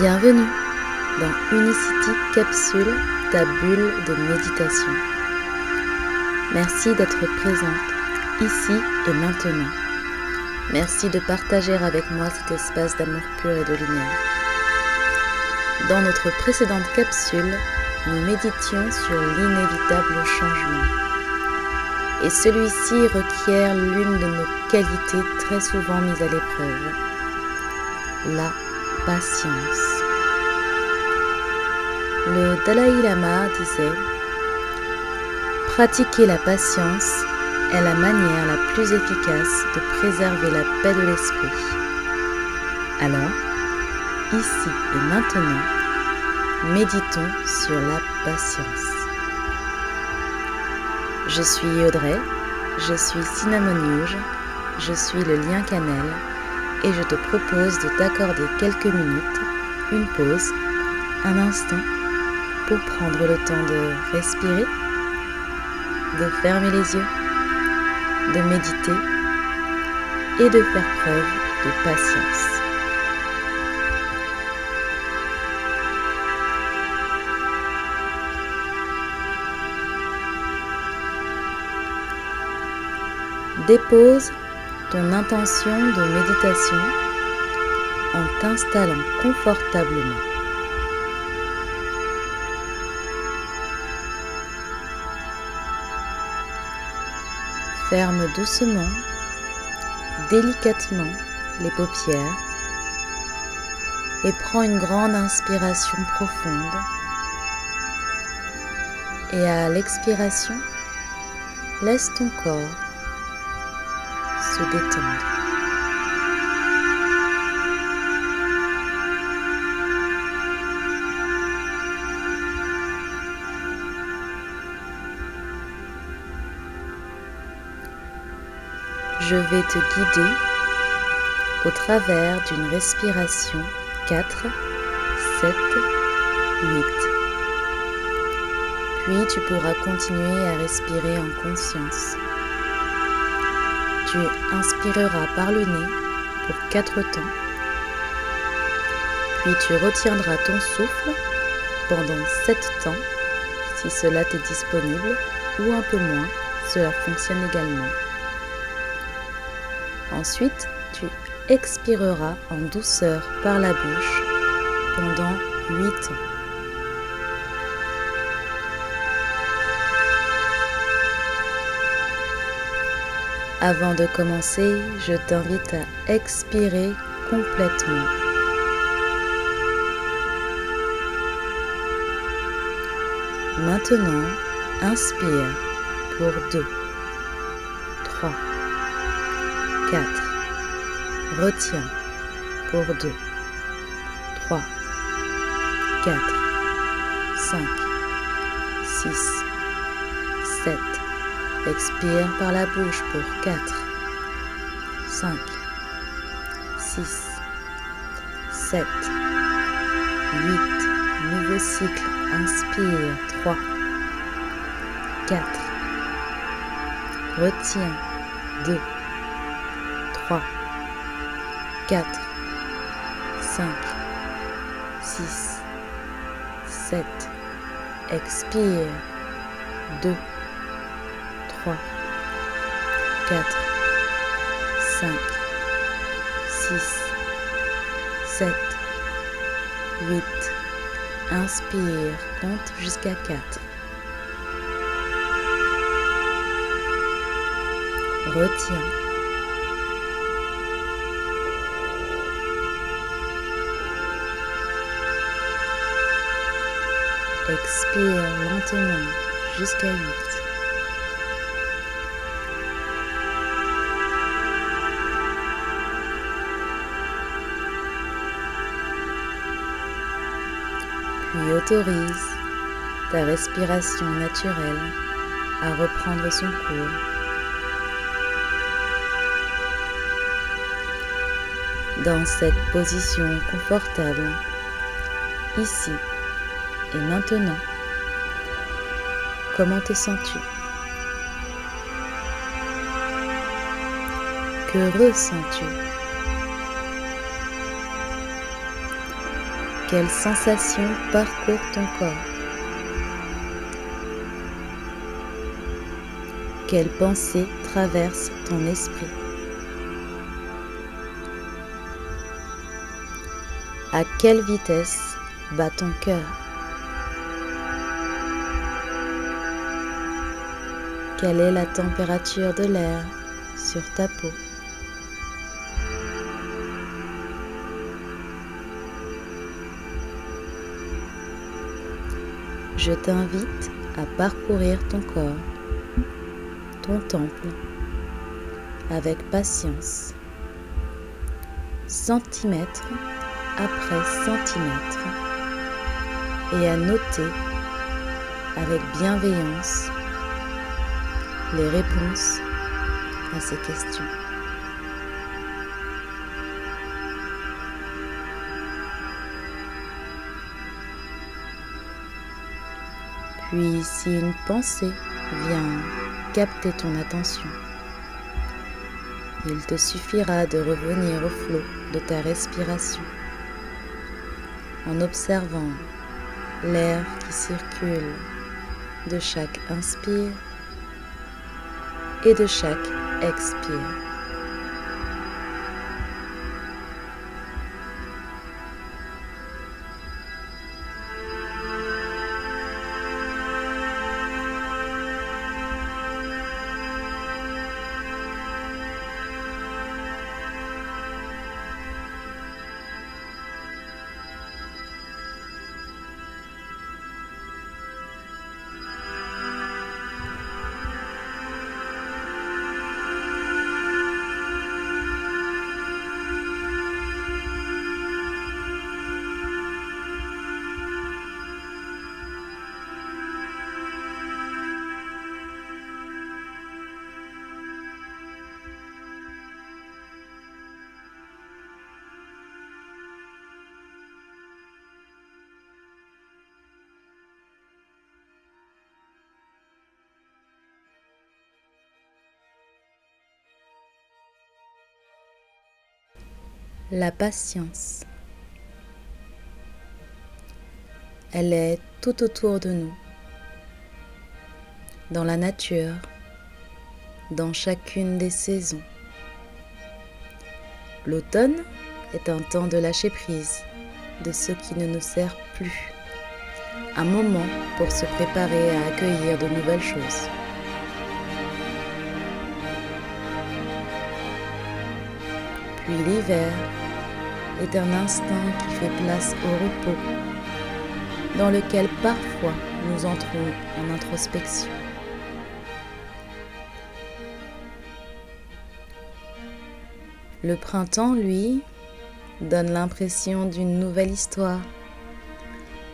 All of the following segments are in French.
Bienvenue dans Unicity Capsule, ta bulle de méditation. Merci d'être présente ici et maintenant. Merci de partager avec moi cet espace d'amour pur et de lumière. Dans notre précédente capsule, nous méditions sur l'inévitable changement. Et celui-ci requiert l'une de nos qualités très souvent mises à l'épreuve, la patience. Le Dalai Lama disait Pratiquer la patience est la manière la plus efficace de préserver la paix de l'esprit. Alors, ici et maintenant, méditons sur la patience. Je suis Audrey, je suis Cinnamon je suis le lien cannelle et je te propose de t'accorder quelques minutes, une pause, un instant pour prendre le temps de respirer, de fermer les yeux, de méditer et de faire preuve de patience. Dépose ton intention de méditation en t'installant confortablement. Ferme doucement, délicatement les paupières et prends une grande inspiration profonde. Et à l'expiration, laisse ton corps se détendre. Je vais te guider au travers d'une respiration 4, 7, 8. Puis tu pourras continuer à respirer en conscience. Tu inspireras par le nez pour 4 temps. Puis tu retiendras ton souffle pendant 7 temps si cela t'est disponible ou un peu moins, cela fonctionne également. Ensuite, tu expireras en douceur par la bouche pendant 8 ans. Avant de commencer, je t'invite à expirer complètement. Maintenant, inspire pour 2, 4. Retiens. Pour 2, 3, 4, 5, 6, 7. Expire par la bouche pour 4, 5, 6, 7, 8. Nouveau cycle. Inspire. 3, 4. Retiens. 2, 3, 4, 5, 6, 7. Expire 2, 3, 4, 5, 6, 7, 8. Inspire, compte jusqu'à 4. Retiens. Expire lentement jusqu'à 8. puis autorise ta respiration naturelle à reprendre son cours. Dans cette position confortable, ici et maintenant, comment te sens-tu? Que ressens-tu? Quelle sensation parcourt ton corps? Quelle pensée traverse ton esprit? À quelle vitesse bat ton cœur? Quelle est la température de l'air sur ta peau? Je t'invite à parcourir ton corps, ton temple, avec patience, centimètre après centimètre, et à noter avec bienveillance les réponses à ces questions. Puis si une pensée vient capter ton attention, il te suffira de revenir au flot de ta respiration en observant l'air qui circule de chaque inspire et de chaque expire. La patience. Elle est tout autour de nous, dans la nature, dans chacune des saisons. L'automne est un temps de lâcher prise de ce qui ne nous sert plus, un moment pour se préparer à accueillir de nouvelles choses. Puis l'hiver est un instant qui fait place au repos, dans lequel parfois nous entrons en introspection. Le printemps, lui, donne l'impression d'une nouvelle histoire,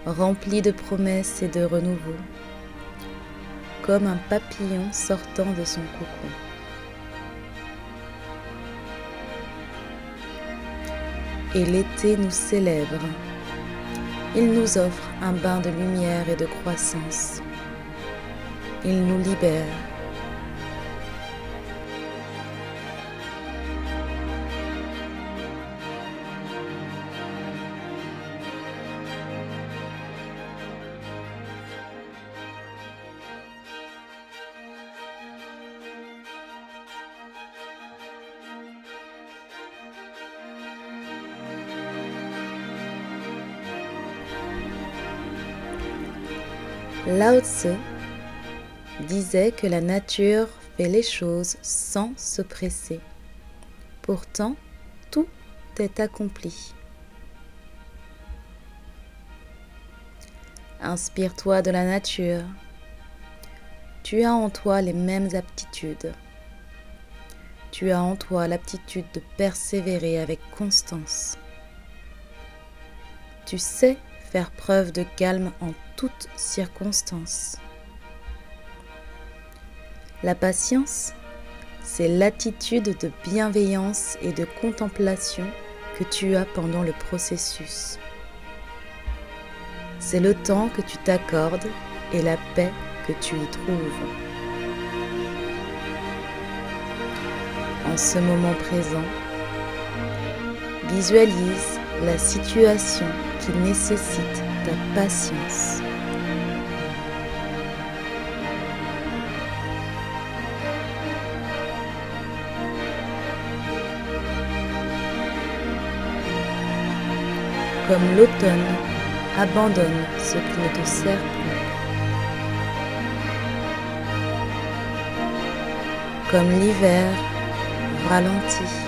remplie de promesses et de renouveau, comme un papillon sortant de son cocon. Et l'été nous célèbre. Il nous offre un bain de lumière et de croissance. Il nous libère Lao Tse disait que la nature fait les choses sans se presser. Pourtant, tout est accompli. Inspire-toi de la nature. Tu as en toi les mêmes aptitudes. Tu as en toi l'aptitude de persévérer avec constance. Tu sais faire preuve de calme en toutes circonstances. La patience, c'est l'attitude de bienveillance et de contemplation que tu as pendant le processus. C'est le temps que tu t'accordes et la paix que tu y trouves. En ce moment présent, visualise la situation qui nécessite ta patience. Comme l'automne abandonne ce qui ne te. Comme l'hiver ralentit.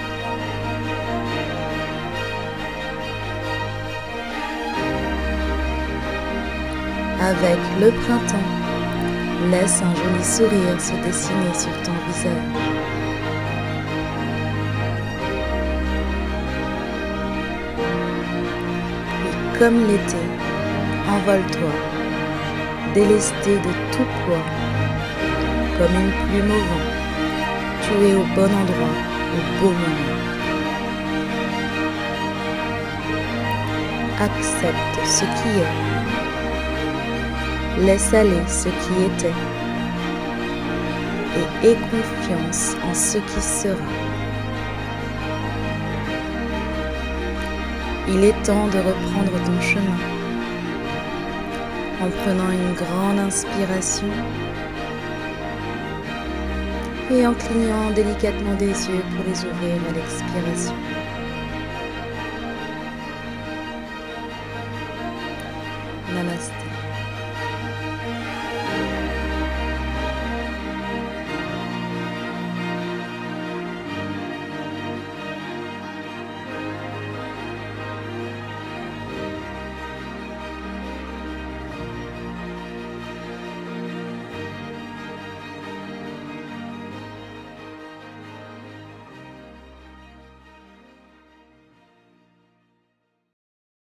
Avec le printemps, laisse un joli sourire se dessiner sur ton visage. Comme l'été, envole-toi, délesté de tout poids, comme une plume au vent, tu es au bon endroit, au beau moment. Accepte ce qui est. Laisse aller ce qui était. Et aie confiance en ce qui sera. Il est temps de reprendre ton chemin en prenant une grande inspiration et en clignant délicatement des yeux pour les ouvrir à l'expiration.